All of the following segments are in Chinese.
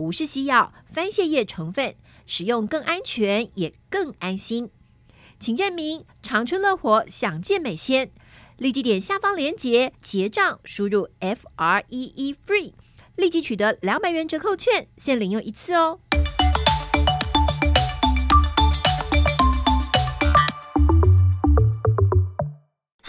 不是西药，番泻叶成分。使用更安全，也更安心，请认明长春乐活享健美鲜，立即点下方链接结账，输入 F R E E FREE，立即取得两百元折扣券，限领用一次哦。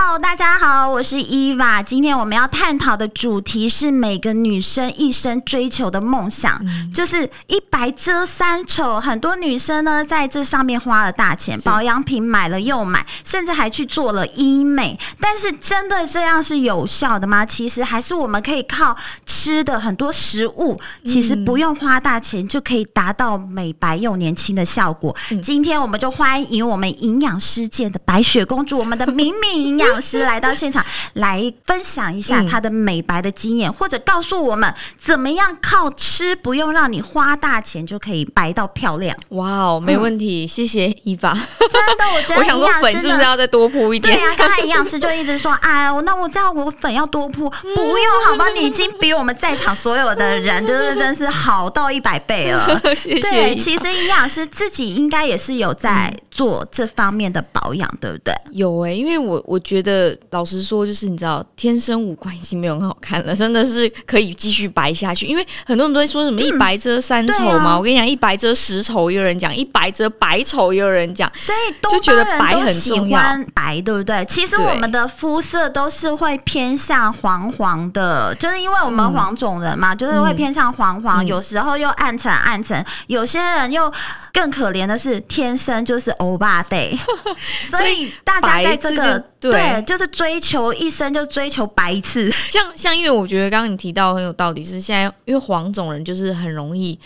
Hello，大家好，我是伊娃。今天我们要探讨的主题是每个女生一生追求的梦想，嗯、就是一白遮三丑。很多女生呢，在这上面花了大钱，保养品买了又买，甚至还去做了医美。但是，真的这样是有效的吗？其实还是我们可以靠吃的很多食物，其实不用花大钱就可以达到美白又年轻的效果。嗯、今天我们就欢迎我们营养师界的白雪公主，我们的敏敏营养。老师来到现场，来分享一下他的美白的经验，嗯、或者告诉我们怎么样靠吃，不用让你花大钱就可以白到漂亮。哇哦，没问题，嗯、谢谢伊娃。真的，我觉得 我想说粉是不是要再多铺一点？对呀、啊，刚才营养师就一直说，哎，那我这样我粉要多铺，嗯、不用好吧？你已经比我们在场所有的人，就 是真是好到一百倍了。谢谢。对，其实营养师自己应该也是有在做这方面的保养，对不对？有哎、欸，因为我我觉得。的老实说，就是你知道，天生五官已经没有很好看了，真的是可以继续白下去。因为很多人都会说什么一白遮三丑嘛，嗯啊、我跟你讲，一白遮十丑也有人讲，一白遮百丑也有人讲，所以就觉得白很重要，白对不对？其实我们的肤色都是会偏向黄黄的，就是因为我们黄种人嘛，嗯、就是会偏向黄黄，嗯、有时候又暗沉暗沉，有些人又。更可怜的是，天生就是欧巴 day，所以大家在这个对，对，就是追求一生就追求白一次。像像，因为我觉得刚刚你提到很有道理，是现在因为黄种人就是很容易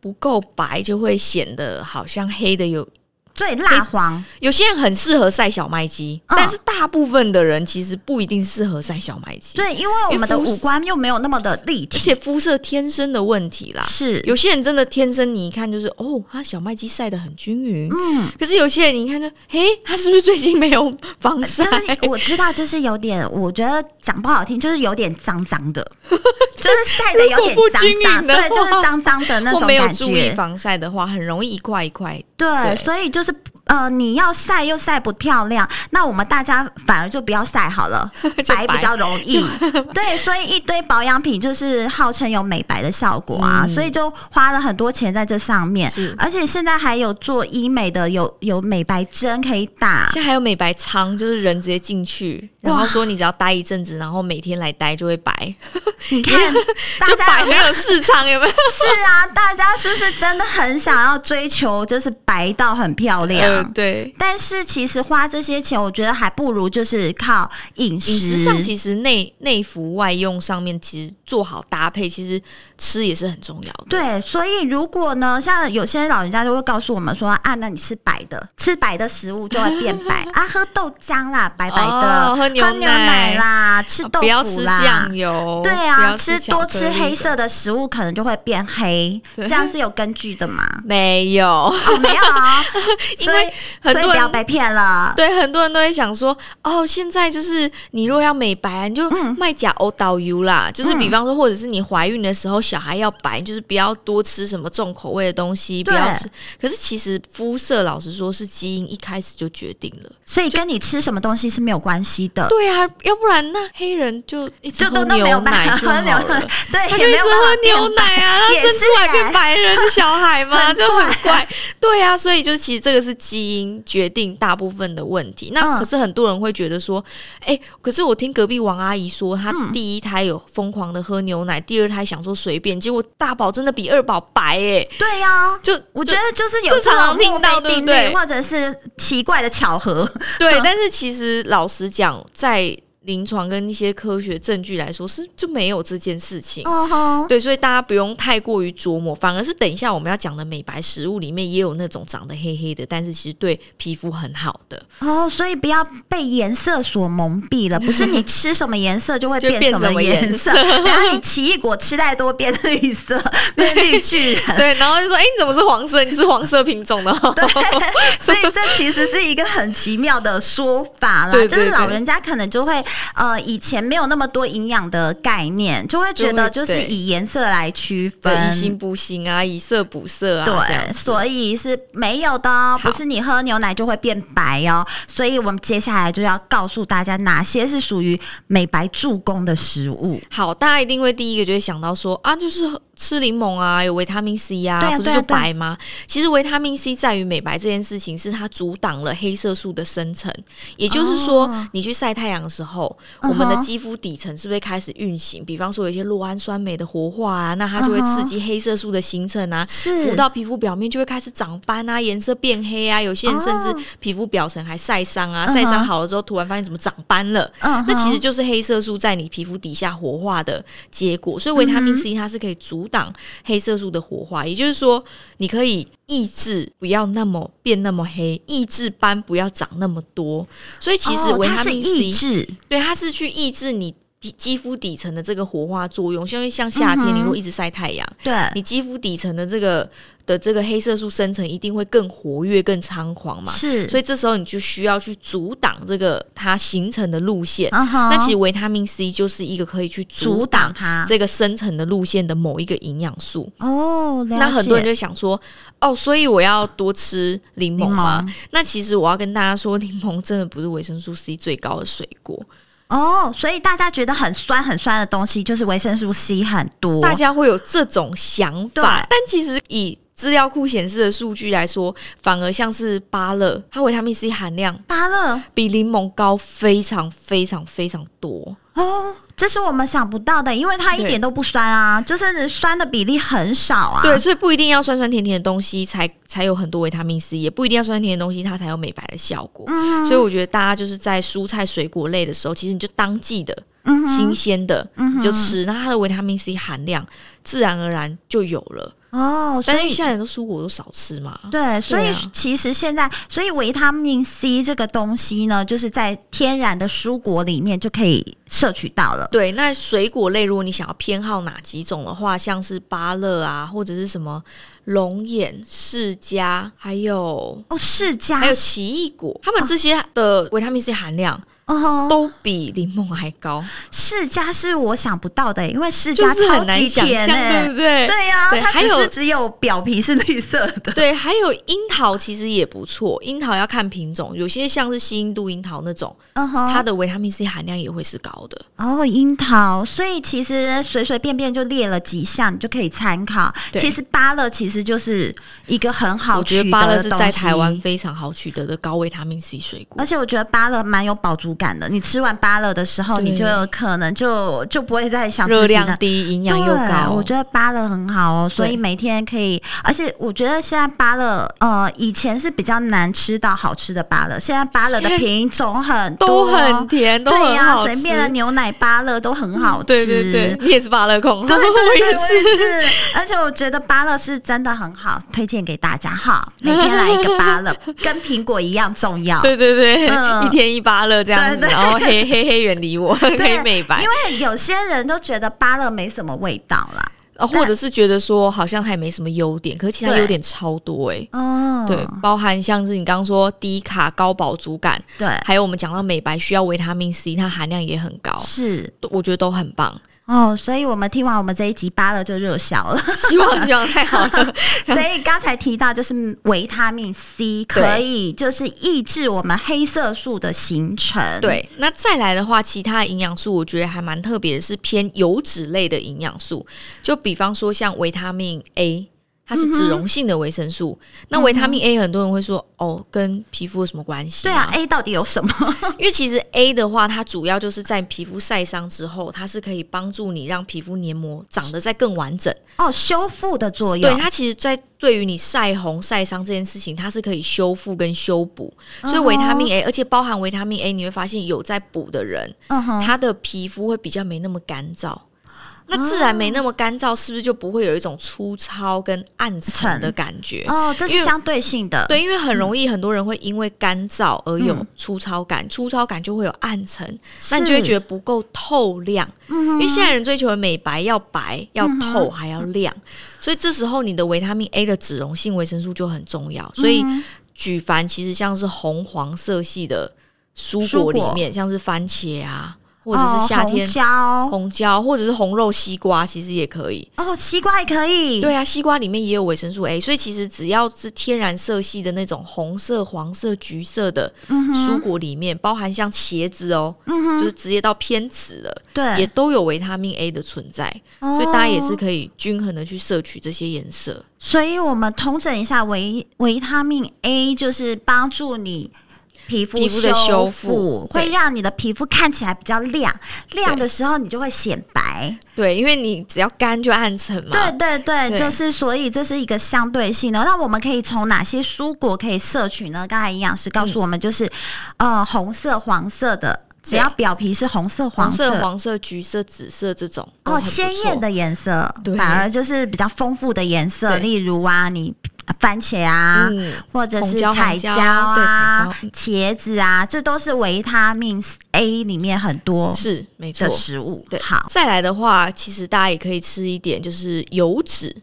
不够白，就会显得好像黑的有。对，蜡黄，有些人很适合晒小麦肌，嗯、但是大部分的人其实不一定适合晒小麦肌。对，因为我们的五官又没有那么的立体，而且肤色天生的问题啦。是，有些人真的天生，你一看就是哦，他小麦肌晒的很均匀。嗯，可是有些人你一看就，嘿，他是不是最近没有防晒？就是我知道，就是有点，我觉得讲不好听，就是有点脏脏的，就是晒的有点脏脏的，对，就是脏脏的那种感觉。没有注意防晒的话，很容易一块一块。对，所以就是。呃，你要晒又晒不漂亮，那我们大家反而就不要晒好了，白，白比较容易。对，所以一堆保养品就是号称有美白的效果啊，嗯、所以就花了很多钱在这上面。是，而且现在还有做医美的，有有美白针可以打，现在还有美白仓，就是人直接进去，然后说你只要待一阵子，然后每天来待就会白。你看，就白没有市场，有没有？是啊，大家是不是真的很想要追求，就是白到很漂亮？呃对，但是其实花这些钱，我觉得还不如就是靠饮食。饮食上，其实内内服外用上面，其实做好搭配，其实吃也是很重要的。对，所以如果呢，像有些老人家就会告诉我们说啊，那你吃白的，吃白的食物就会变白。啊，喝豆浆啦，白白的，哦、喝牛奶啦，吃豆腐啦，不要吃酱油，对啊，吃，吃多吃黑色的食物可能就会变黑，对。这样是有根据的吗？没有，哦、没有，因为。很多人不要被骗了。对，很多人都会想说，哦，现在就是你如果要美白，你就卖假欧导油啦。嗯、就是比方方说，或者是你怀孕的时候，小孩要白，就是不要多吃什么重口味的东西，不要吃。可是其实肤色，老实说是基因一开始就决定了，所以跟你吃什么东西是没有关系的。对啊，要不然那黑人就一直喝牛奶就好了，对，他就一直喝牛奶啊，他生出来变白人的小孩嘛，就很怪。对啊，所以就是其实这个是基因决定大部分的问题。那可是很多人会觉得说，哎，可是我听隔壁王阿姨说，她第一胎有疯狂的喝牛奶，第二胎想说随便，结果大宝真的比二宝白哎。对呀，就我觉得就是有这种听到对不对？或者是奇怪的巧合。对，但是其实老实讲，在临床跟一些科学证据来说，是就没有这件事情。Uh huh. 对，所以大家不用太过于琢磨，反而是等一下我们要讲的美白食物里面也有那种长得黑黑的，但是其实对皮肤很好的。哦，oh, 所以不要被颜色所蒙蔽了，不是你 吃什么颜色就会变什么颜色，然后你奇异果吃太多变绿色，变绿巨人。对，然后就说，哎，你怎么是黄色？你是黄色品种的。对，所以这其实是一个很奇妙的说法啦，就是老人家可能就会。呃，以前没有那么多营养的概念，就会觉得就是以颜色来区分，以形补形啊，以色补色啊，对，所以是没有的哦，不是你喝牛奶就会变白哦。所以我们接下来就要告诉大家哪些是属于美白助攻的食物。好，大家一定会第一个就会想到说啊，就是。吃柠檬啊，有维他命 C 呀，啊，不是就白吗？其实维他命 C 在于美白这件事情，是它阻挡了黑色素的生成。也就是说，你去晒太阳的时候，我们的肌肤底层是不是开始运行？比方说，有一些酪氨酸酶的活化啊，那它就会刺激黑色素的形成啊，浮到皮肤表面就会开始长斑啊，颜色变黑啊。有些人甚至皮肤表层还晒伤啊，晒伤好了之后，突然发现怎么长斑了？那其实就是黑色素在你皮肤底下活化的结果。所以维他命 C 它是可以阻挡黑色素的活化，也就是说，你可以抑制不要那么变那么黑，抑制斑不要长那么多。所以其实维他命 C，对，它是去抑制你肌肤底层的这个活化作用。因为像夏天，你如果一直晒太阳，对你肌肤底层的这个。的这个黑色素生成一定会更活跃、更猖狂嘛？是，所以这时候你就需要去阻挡这个它形成的路线。Uh 那其实维他命 C 就是一个可以去阻挡它这个生成的路线的某一个营养素。哦，那很多人就想说，哦，所以我要多吃柠檬吗？檬。那其实我要跟大家说，柠檬真的不是维生素 C 最高的水果。哦，所以大家觉得很酸很酸的东西，就是维生素 C 很多。大家会有这种想法，但其实以资料库显示的数据来说，反而像是芭乐，它维他命 C 含量，芭乐。比柠檬高非常非常非常多哦，这是我们想不到的，因为它一点都不酸啊，对就是酸的比例很少啊。对，所以不一定要酸酸甜甜的东西才才有很多维他命 C，也不一定要酸酸甜甜的东西它才有美白的效果。嗯，所以我觉得大家就是在蔬菜水果类的时候，其实你就当季的、嗯、新鲜的、嗯、哼就吃，那它的维他命 C 含量自然而然就有了。哦，所以但是现在人都蔬果都少吃嘛。对，所以其实现在，所以维他命 C 这个东西呢，就是在天然的蔬果里面就可以摄取到了。对，那水果类，如果你想要偏好哪几种的话，像是芭乐啊，或者是什么龙眼、释迦，还有哦释迦，还有奇异果，它们这些的维他命 C 含量。都比柠檬还高，释迦是我想不到的，因为释迦超级甜，对不对？对呀，它只是只有表皮是绿色的。对，还有樱桃其实也不错，樱桃要看品种，有些像是西印度樱桃那种，它的维他命 C 含量也会是高的。哦，樱桃，所以其实随随便便就列了几项，你就可以参考。其实芭乐其实就是一个很好取得的，我觉得芭乐是在台湾非常好取得的高维他命 C 水果，而且我觉得芭乐蛮有饱足感的，你吃完芭乐的时候，你就有可能就就不会再想吃。热量低，营养又高。我觉得芭乐很好哦，所以每天可以。而且我觉得现在芭乐，呃，以前是比较难吃到好吃的芭乐，现在芭乐的品种很多，都很甜，都很好吃。对呀，随便的牛奶芭乐都很好吃。对对对，你也是芭乐控，对对对，我也是。而且我觉得芭乐是真的很好，推荐给大家哈。每天来一个芭乐，跟苹果一样重要。对对对，嗯、一天一芭乐这样子。对对对黑黑黑，远离我，可以美白。因为有些人都觉得芭乐没什么味道啦，啊，或者是觉得说好像还没什么优点，可是其他优点超多哎、欸。哦，对，包含像是你刚刚说低卡高饱足感，对，还有我们讲到美白需要维他命 C，它含量也很高，是，我觉得都很棒。哦，所以我们听完我们这一集扒了就热销了，希望希望太好了。所以刚才提到就是维他命 C 可以就是抑制我们黑色素的形成。对，那再来的话，其他营养素我觉得还蛮特别的，是偏油脂类的营养素，就比方说像维他命 A。它是脂溶性的维生素，嗯、那维他命 A 很多人会说哦，跟皮肤有什么关系？对啊，A 到底有什么？因为其实 A 的话，它主要就是在皮肤晒伤之后，它是可以帮助你让皮肤黏膜长得再更完整哦，修复的作用。对，它其实，在对于你晒红晒伤这件事情，它是可以修复跟修补。所以维他命 A，而且包含维他命 A，你会发现有在补的人，嗯，他的皮肤会比较没那么干燥。那自然没那么干燥，是不是就不会有一种粗糙跟暗沉的感觉？哦，这是相对性的。对，因为很容易很多人会因为干燥而有粗糙感，嗯、粗糙感就会有暗沉，那你就会觉得不够透亮。嗯、因为现在人追求的美白要白、要透还要亮，嗯、所以这时候你的维他命 A 的脂溶性维生素就很重要。所以举凡其实像是红黄色系的蔬果里面，像是番茄啊。或者是夏天、哦、红椒、红椒，或者是红肉西瓜，其实也可以哦。西瓜也可以，对啊，西瓜里面也有维生素 A，所以其实只要是天然色系的那种红色、黄色、橘色的蔬果里面，嗯、包含像茄子哦，嗯、就是直接到偏紫的，对，也都有维他命 A 的存在，哦、所以大家也是可以均衡的去摄取这些颜色。所以我们统整一下维维他命 A，就是帮助你。皮肤的修复会让你的皮肤看起来比较亮，亮的时候你就会显白。对，因为你只要干就暗沉嘛。对对对，对就是所以这是一个相对性的。那我们可以从哪些蔬果可以摄取呢？刚才营养师告诉我们，就是、嗯、呃红色、黄色的，只要表皮是红色、黄色、黄色、橘色、紫色这种哦，鲜艳的颜色，反而就是比较丰富的颜色。例如啊，你。番茄啊，嗯、或者是彩椒啊、茄子啊，这都是维他命 A 里面很多是没错的食物。对，好，再来的话，其实大家也可以吃一点，就是油脂。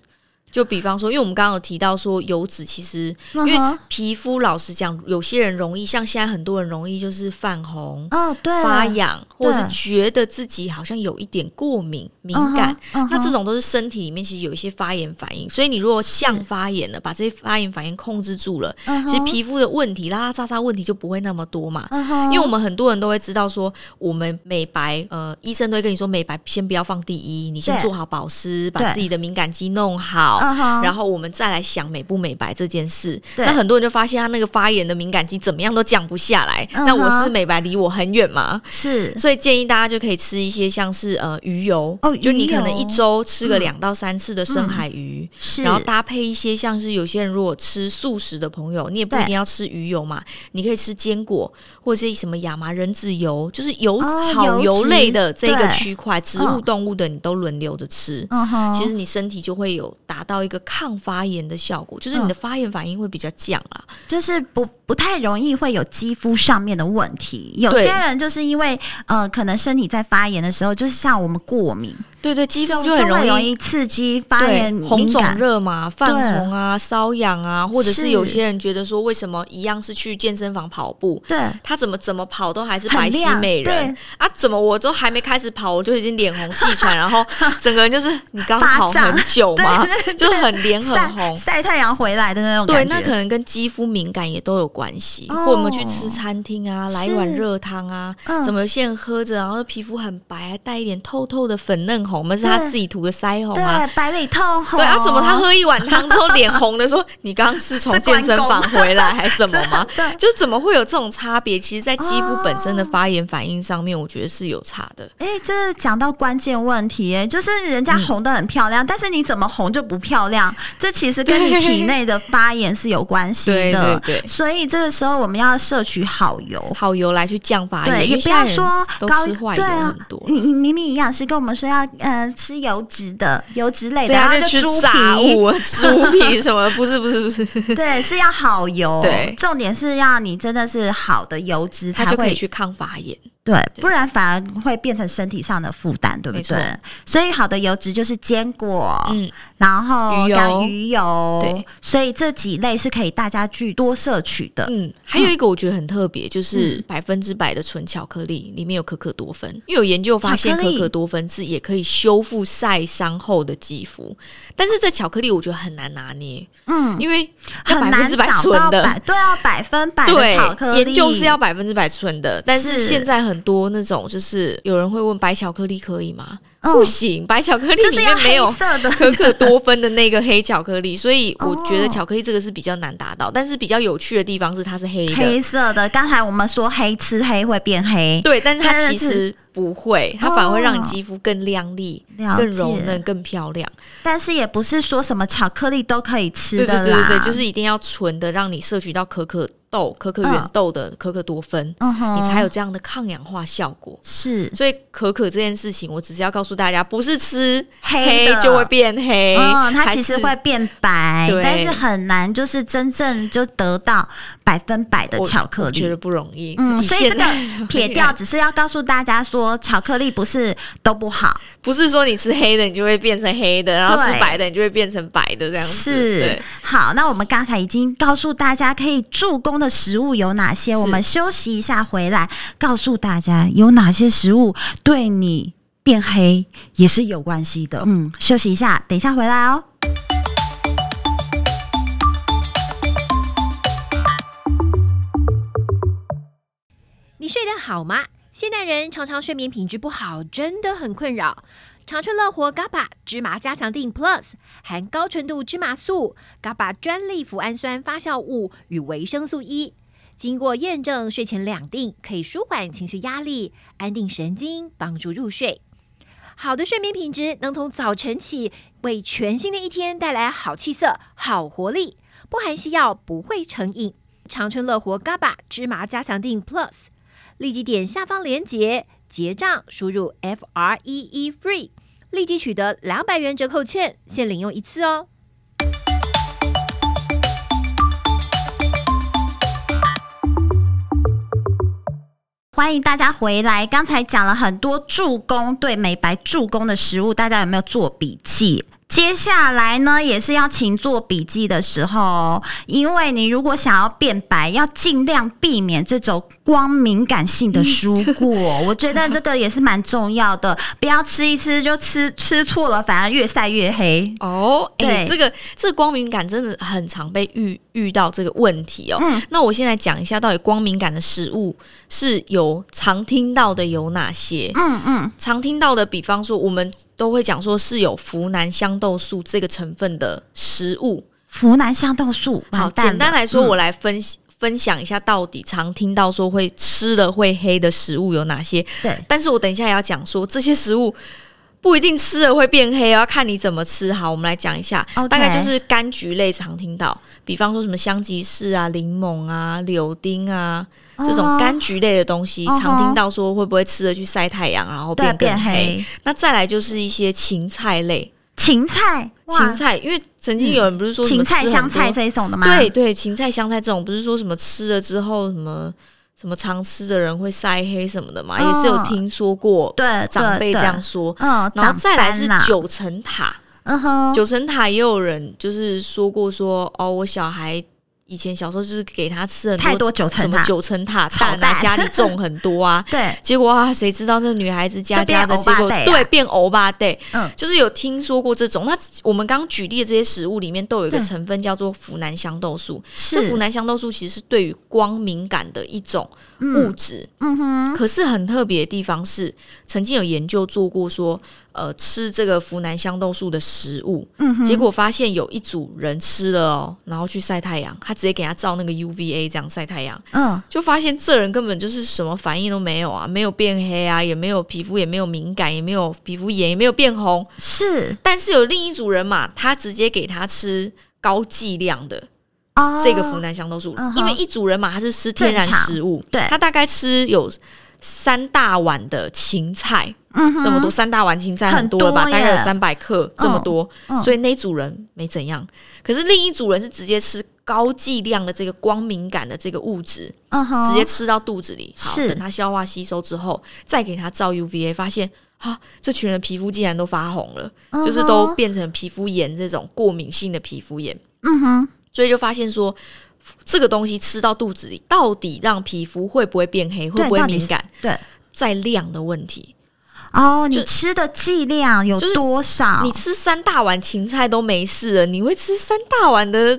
就比方说，因为我们刚刚有提到说油脂，其实因为皮肤，老实讲，有些人容易像现在很多人容易就是泛红、哦，对，发痒，或者是觉得自己好像有一点过敏、敏感，那这种都是身体里面其实有一些发炎反应。所以你如果像发炎了，把这些发炎反应控制住了，其实皮肤的问题、拉拉杂杂问题就不会那么多嘛。因为我们很多人都会知道说，我们美白，呃，医生都会跟你说，美白先不要放第一，你先做好保湿，把自己的敏感肌弄好。Uh huh. 然后我们再来想美不美白这件事，那很多人就发现他那个发炎的敏感肌怎么样都降不下来。Uh huh. 那我是美白离我很远吗？是，所以建议大家就可以吃一些像是呃鱼油，哦、就你可能一周吃个两到三次的深海鱼，嗯嗯、是，然后搭配一些像是有些人如果吃素食的朋友，你也不一定要吃鱼油嘛，你可以吃坚果或者是什么亚麻仁籽油，就是油、哦、好油类的这个区块，植物动物的你都轮流着吃。其实你身体就会有达到一个。抗发炎的效果，就是你的发炎反应会比较降啦，嗯、就是不不太容易会有肌肤上面的问题。有些人就是因为呃，可能身体在发炎的时候，就是像我们过敏。对对，肌肤就很容易，容易刺激发炎、红肿热嘛，泛红啊、瘙痒啊，或者是有些人觉得说，为什么一样是去健身房跑步，对，他怎么怎么跑都还是白皙美人啊？怎么我都还没开始跑，我就已经脸红气喘，然后整个人就是你刚跑很久嘛，就很脸很红，晒太阳回来的那种。对，那可能跟肌肤敏感也都有关系。或我们去吃餐厅啊，来一碗热汤啊，怎么有些人喝着，然后皮肤很白，还带一点透透的粉嫩红。我们是他自己涂的腮红啊，对，白里透红。对啊，怎么他喝一碗汤之后脸红的？说你刚刚是从健身房回来还是什么吗？对，就怎么会有这种差别？其实，在肌肤本身的发炎反应上面，我觉得是有差的。哎，这是讲到关键问题，哎，就是人家红的很漂亮，但是你怎么红就不漂亮？这其实跟你体内的发炎是有关系的。对对。所以这个时候我们要摄取好油，好油来去降发炎。对，也不要说都吃坏油很多。你你明明营养师跟我们说要。呃，吃油脂的油脂类的，然后就吃炸物、猪皮什么？不是，不是，不是，对，是要好油。对，重点是要你真的是好的油脂，它就可以去抗发炎。对，不然反而会变成身体上的负担，对不对？所以好的油脂就是坚果，嗯，然后鱼油，鱼油，对，所以这几类是可以大家去多摄取的。嗯，还有一个我觉得很特别，就是百分之百的纯巧克力里面有可可多酚，因为有研究发现可可多酚是也可以修复晒伤后的肌肤，但是这巧克力我觉得很难拿捏，嗯，因为要百分之百纯的，对啊，百分百的巧克力，研究是要百分之百纯的，但是。现在很。很多那种就是有人会问白巧克力可以吗？哦、不行，白巧克力里面没有可可多酚的那个黑巧克力，所以 我觉得巧克力这个是比较难达到。但是比较有趣的地方是它是黑的，黑色的。刚才我们说黑吃黑会变黑，对，但是它其实不会，它反而会让你肌肤更亮丽、哦、更柔嫩、更漂亮。但是也不是说什么巧克力都可以吃的，对对对对，就是一定要纯的，让你摄取到可可。豆可可原豆的可可多酚，嗯、你才有这样的抗氧化效果。是，所以可可这件事情，我只是要告诉大家，不是吃黑就会变黑，嗯，它其实会变白，但是很难就是真正就得到百分百的巧克力，我觉得不容易。嗯，所以这个 撇掉，只是要告诉大家说，巧克力不是都不好，不是说你吃黑的你就会变成黑的，然后吃白的你就会变成白的这样子。是，好，那我们刚才已经告诉大家可以助攻的食物有哪些？我们休息一下，回来告诉大家有哪些食物对你变黑也是有关系的。嗯，休息一下，等一下回来哦。你睡得好吗？现代人常常睡眠品质不好，真的很困扰。长春乐活 GABA 芝麻加强定 Plus 含高纯度芝麻素、GABA 专利脯氨酸发酵物与维生素 E，经过验证，睡前两定可以舒缓情绪压力、安定神经、帮助入睡。好的睡眠品质能从早晨起为全新的一天带来好气色、好活力。不含西药，不会成瘾。长春乐活 GABA 芝麻加强定 Plus，立即点下方链接。结账，输入 F R E E FREE，立即取得两百元折扣券，限领用一次哦。欢迎大家回来，刚才讲了很多助攻对美白助攻的食物，大家有没有做笔记？接下来呢，也是要请做笔记的时候，因为你如果想要变白，要尽量避免这种光敏感性的蔬果。我觉得这个也是蛮重要的，不要吃一吃就吃吃错了，反而越晒越黑。哦，对，欸、这个这个光敏感真的很常被遇遇到这个问题哦。嗯，那我现在讲一下，到底光敏感的食物是有常听到的有哪些？嗯嗯，常听到的，比方说我们都会讲说是有呋喃香豆素这个成分的食物。呋喃香豆素，好，简单来说，我来分分享一下，到底常听到说会吃了会黑的食物有哪些？对，但是我等一下也要讲说这些食物不一定吃了会变黑，要看你怎么吃。好，我们来讲一下，Okay. 大概就是柑橘类常听到，比方说什么香吉士啊、柠檬啊、柳丁啊、uh huh. 这种柑橘类的东西，uh huh. 常听到说会不会吃了去晒太阳，然后变？变黑。那再来就是一些芹菜类。芹菜，芹菜，因为曾经有人不是说什么芹菜、香菜这一种的吗？对对，芹菜、香菜这种不是说什么吃了之后什么什么常吃的人会晒黑什么的嘛？哦、也是有听说过，对长辈这样说。嗯，然后再来是九层塔，嗯哼，九层塔也有人就是说过说哦，我小孩。以前小时候就是给他吃很多，太多九层塔，九层塔蛋啊，家里种很多啊。对，结果啊，谁知道这女孩子家家的结果，对，变欧巴对，嗯，就是有听说过这种。那我们刚刚举例的这些食物里面，都有一个成分叫做呋喃香豆素。是。呋喃香豆素其实是对于光敏感的一种物质。嗯哼。可是很特别的地方是，曾经有研究做过说。呃，吃这个呋喃香豆素的食物，嗯、哼结果发现有一组人吃了哦，然后去晒太阳，他直接给他照那个 UVA 这样晒太阳，嗯，就发现这人根本就是什么反应都没有啊，没有变黑啊，也没有皮肤也没有敏感，也没有皮肤炎，也没有变红，是。但是有另一组人嘛，他直接给他吃高剂量的这个呋喃香豆素，因为一组人嘛，他是吃天然食物，对，他大概吃有。三大碗的芹菜，嗯，这么多，三大碗芹菜很多了吧？大概有三百克这么多，嗯嗯、所以那组人没怎样。可是另一组人是直接吃高剂量的这个光敏感的这个物质，嗯哼，直接吃到肚子里，好，是等他消化吸收之后，再给他照 UVA，发现啊，这群人的皮肤竟然都发红了，嗯、就是都变成皮肤炎这种过敏性的皮肤炎。嗯哼，所以就发现说，这个东西吃到肚子里，到底让皮肤会不会变黑，会不会敏感？对，在量的问题。哦，你吃的剂量有多少？你吃三大碗芹菜都没事了，你会吃三大碗的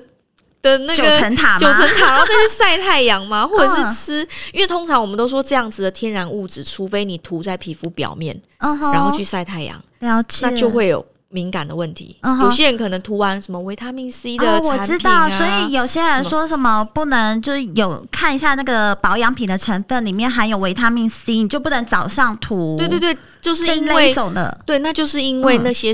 的那个九层塔吗？九层塔，然后再去 晒太阳吗？或者是吃？因为通常我们都说这样子的天然物质，除非你涂在皮肤表面，然后去晒太阳，了解，那就会有敏感的问题。嗯、有些人可能涂完什么维他命 C 的、啊哦、我知道，所以有些人说什么不能，就是有看一下那个保养品的成分里面含有维他命 C，你就不能早上涂。对对对。就是因为对，那就是因为那些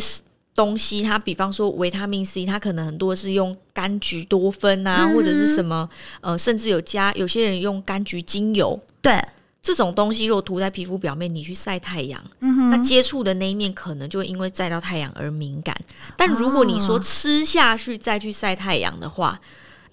东西，它比方说维他命 C，它可能很多是用柑橘多酚啊，或者是什么呃，甚至有加有些人用柑橘精油。对，这种东西如果涂在皮肤表面，你去晒太阳，嗯，那接触的那一面可能就会因为晒到太阳而敏感。但如果你说吃下去再去晒太阳的话，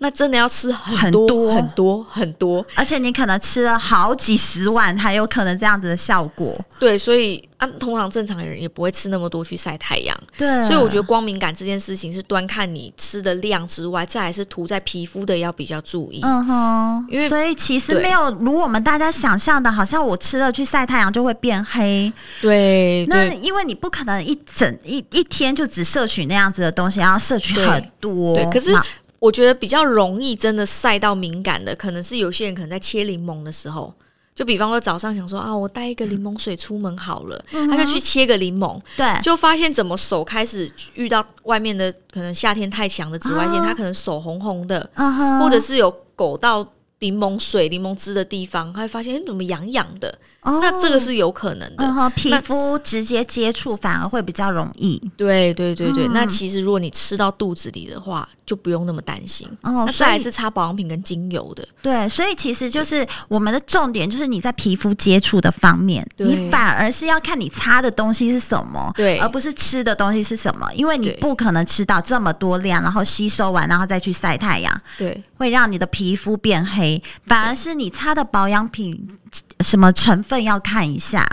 那真的要吃很多很多很多，而且你可能吃了好几十碗，才有可能这样子的效果。对，所以啊，通常正常人也不会吃那么多去晒太阳。对，所以我觉得光敏感这件事情是端看你吃的量之外，再来是涂在皮肤的要比较注意。嗯哼，因为所以其实没有如我们大家想象的，好像我吃了去晒太阳就会变黑。对，那因为你不可能一整一一天就只摄取那样子的东西，然后摄取很多。对，对可是。我觉得比较容易真的晒到敏感的，可能是有些人可能在切柠檬的时候，就比方说早上想说啊，我带一个柠檬水出门好了，嗯、他就去切个柠檬，对，就发现怎么手开始遇到外面的可能夏天太强的紫外线，他、哦、可能手红红的，嗯、或者是有狗到柠檬水、柠檬汁的地方，他会发现怎么痒痒的。哦、那这个是有可能的，嗯、皮肤直接接触反而会比较容易。对对对对、嗯，那其实如果你吃到肚子里的话，就不用那么担心。哦，那再来是擦保养品跟精油的。对，所以其实就是我们的重点就是你在皮肤接触的方面，你反而是要看你擦的东西是什么，对，而不是吃的东西是什么，因为你不可能吃到这么多量，然后吸收完，然后再去晒太阳，对，会让你的皮肤变黑。反而是你擦的保养品。什么成分要看一下，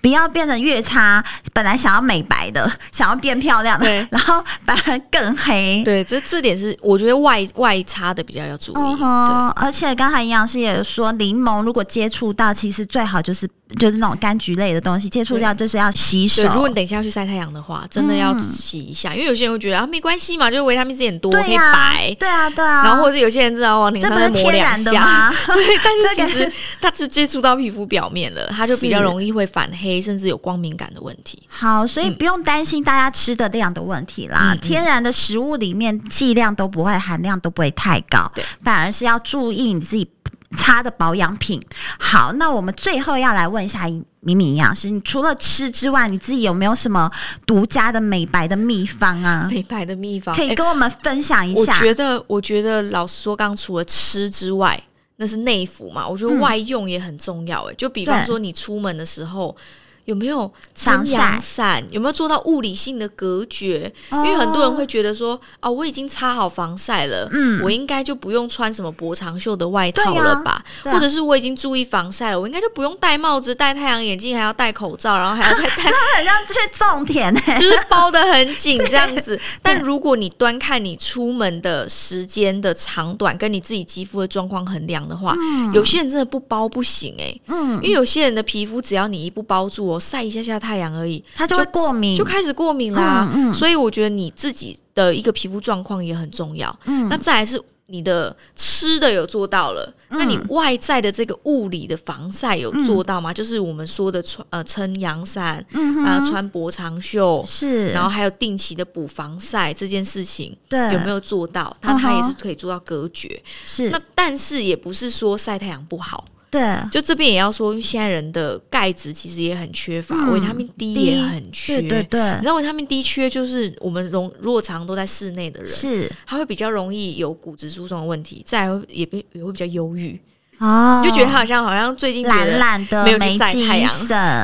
不要变得越差，本来想要美白的，想要变漂亮的，然后反而更黑。对，这这点是我觉得外外擦的比较要注意。Uh-huh, 而且刚才营养师也说，柠檬如果接触到，其实最好就是。就是那种柑橘类的东西，接触到就是要洗手。如果你等一下要去晒太阳的话，真的要洗一下，嗯、因为有些人会觉得啊没关系嘛，就是维他命 C 很多，可以白。对啊，对啊。然后或者有些人知道往脸上再抹两下，对，但是 其实它只接触到皮肤表面了，它就比较容易会反黑，甚至有光敏感的问题。好，所以不用担心大家吃的量的问题啦。嗯、天然的食物里面剂量都不会，含量都不会太高，对，反而是要注意你自己。擦的保养品。好，那我们最后要来问一下敏敏营养师，你除了吃之外，你自己有没有什么独家的美白的秘方啊？美白的秘方可以跟我们分享一下。欸、我觉得，我觉得老实说，刚除了吃之外，那是内服嘛。我觉得外用也很重要。哎、嗯，就比方说你出门的时候。有没有撑阳伞？有没有做到物理性的隔绝？因为很多人会觉得说，哦，我已经擦好防晒了，嗯，我应该就不用穿什么薄长袖的外套了吧？啊啊、或者是我已经注意防晒了，我应该就不用戴帽子、戴太阳眼镜，还要戴口罩，然后还要再戴，那很像去种田哎，就是包的很紧这样子。但如果你端看你出门的时间的长短，跟你自己肌肤的状况衡量的话，嗯，有些人真的不包不行哎，嗯，因为有些人的皮肤只要你一不包住哦。晒一下下太阳而已，它就会过敏，就，就开始过敏啦。嗯嗯，所以我觉得你自己的一个皮肤状况也很重要。嗯，那再来是你的吃的有做到了，嗯，那你外在的这个物理的防晒有做到吗？嗯，就是我们说的穿呃撑阳伞，嗯啊穿薄长袖是，然后还有定期的补防晒这件事情，对，有没有做到？那它也是可以做到隔绝。是，那但是也不是说晒太阳不好。对，就这边也要说，现在人的钙质其实也很缺乏，维、嗯、他命 D 也很缺。对对对，你知道维他命 D 缺，就是我们容如果常常都在室内的人，是他会比较容易有骨质疏松的问题，再来也也会比较忧郁。哦，就觉得他好像好像最近懒懒的，没有去晒太阳，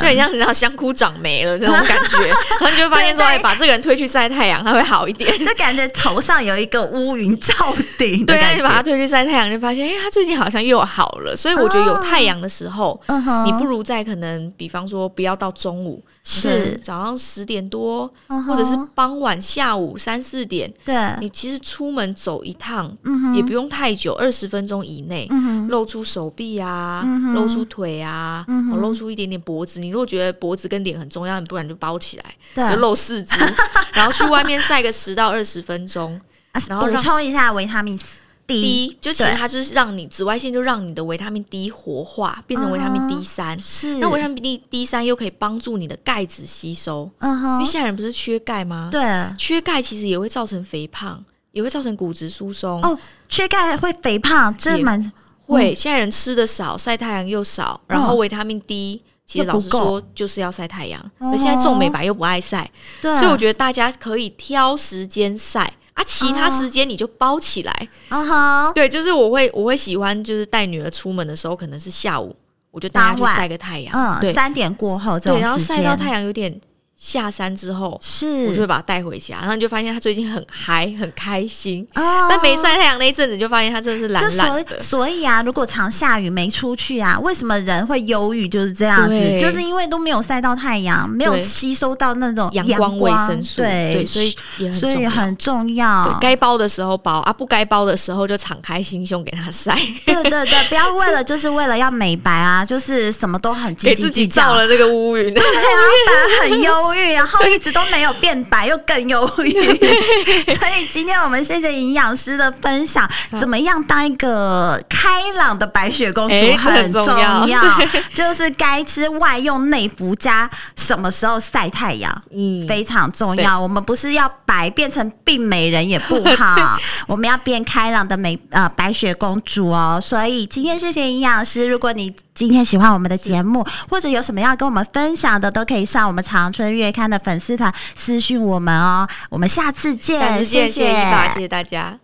就很像很像香菇长霉了这种感觉。然后你就发现说，哎，把这个人推去晒太阳，他会好一点，就感觉头上有一个乌云罩顶。对啊，你把他推去晒太阳，就发现哎，他最近好像又好了。所以我觉得有太阳的时候，哦、你不如在可能，比方说不要到中午。是早上十点多，uh. 或者是傍晚下午三四点。对，你其实出门走一趟，uh huh. 也不用太久，二十分钟以内，uh. 露出手臂啊，uh. 露出腿啊，uh. 露出一点点脖子。你如果觉得脖子跟脸很重要，你不然就包起来，就露四肢，然后去外面晒个十到二十分钟，然后补充一下维他命 C。D 就其实它就是让你紫外线就让你的维他命 D 活化，变成维他命 D 三。是，那维他命 D D 三又可以帮助你的钙质吸收。嗯哼，因为现在人不是缺钙吗？对，缺钙其实也会造成肥胖，也会造成骨质疏松。哦，缺钙会肥胖，这蛮会。现在人吃的少，晒太阳又少，然后维他命 D 其实老实说就是要晒太阳。那现在重美白又不爱晒，对，所以我觉得大家可以挑时间晒。啊，其他时间你就包起来。啊哈，对，就是我会我会喜欢，就是带女儿出门的时候，可能是下午，我就带她去晒个太阳。嗯，对，三点过后这种时间，对，然后晒到太阳有点。下山之后，是我就会把他带回家，然后你就发现他最近很嗨，很开心。哦，但没晒太阳那一阵子，就发现他真的是懒懒的。所以啊，如果常下雨没出去啊，为什么人会忧郁？就是这样子，就是因为都没有晒到太阳，没有吸收到那种阳光维生素。对，对，所以也很重要，所以很重要。该包的时候包啊，不该包的时候就敞开心胸给他晒。对对对，不要为了就是为了要美白啊，就是什么都很斤斤计较，给自己造了这个乌云，对啊，反而很忧。忧郁，然后一直都没有变白，又更忧郁。所以今天我们谢谢营养师的分享，怎么样当一个开朗的白雪公主很重要，就是该吃外用内服加什么时候晒太阳，嗯，非常重要。我们不是要白变成病美人也不好，我们要变开朗的美呃白雪公主哦。所以今天谢谢营养师，如果你今天喜欢我们的节目，或者有什么要跟我们分享的，都可以上我们长春月刊的粉丝团私讯我们哦，我们下次见，下次见，谢谢，谢谢，谢谢大家。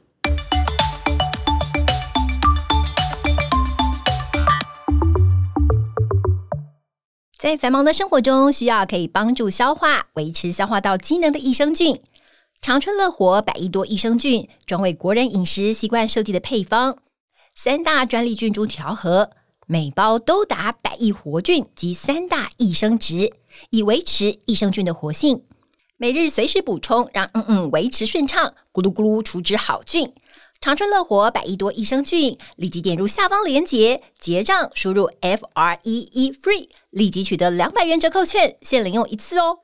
在繁忙的生活中，需要可以帮助消化、维持消化道机能的益生菌。长春乐活百亿多益生菌，专为国人饮食习惯设计的配方，三大专利菌株调和，每包都达百亿活菌及三大益生值。以维持益生菌的活性，每日随时补充，让嗯嗯维持顺畅，咕噜咕噜储值好菌。长春乐活百亿多益生菌，立即点入下方链接结账，输入 F R E E FREE，立即取得两百元折扣券，限领用一次哦。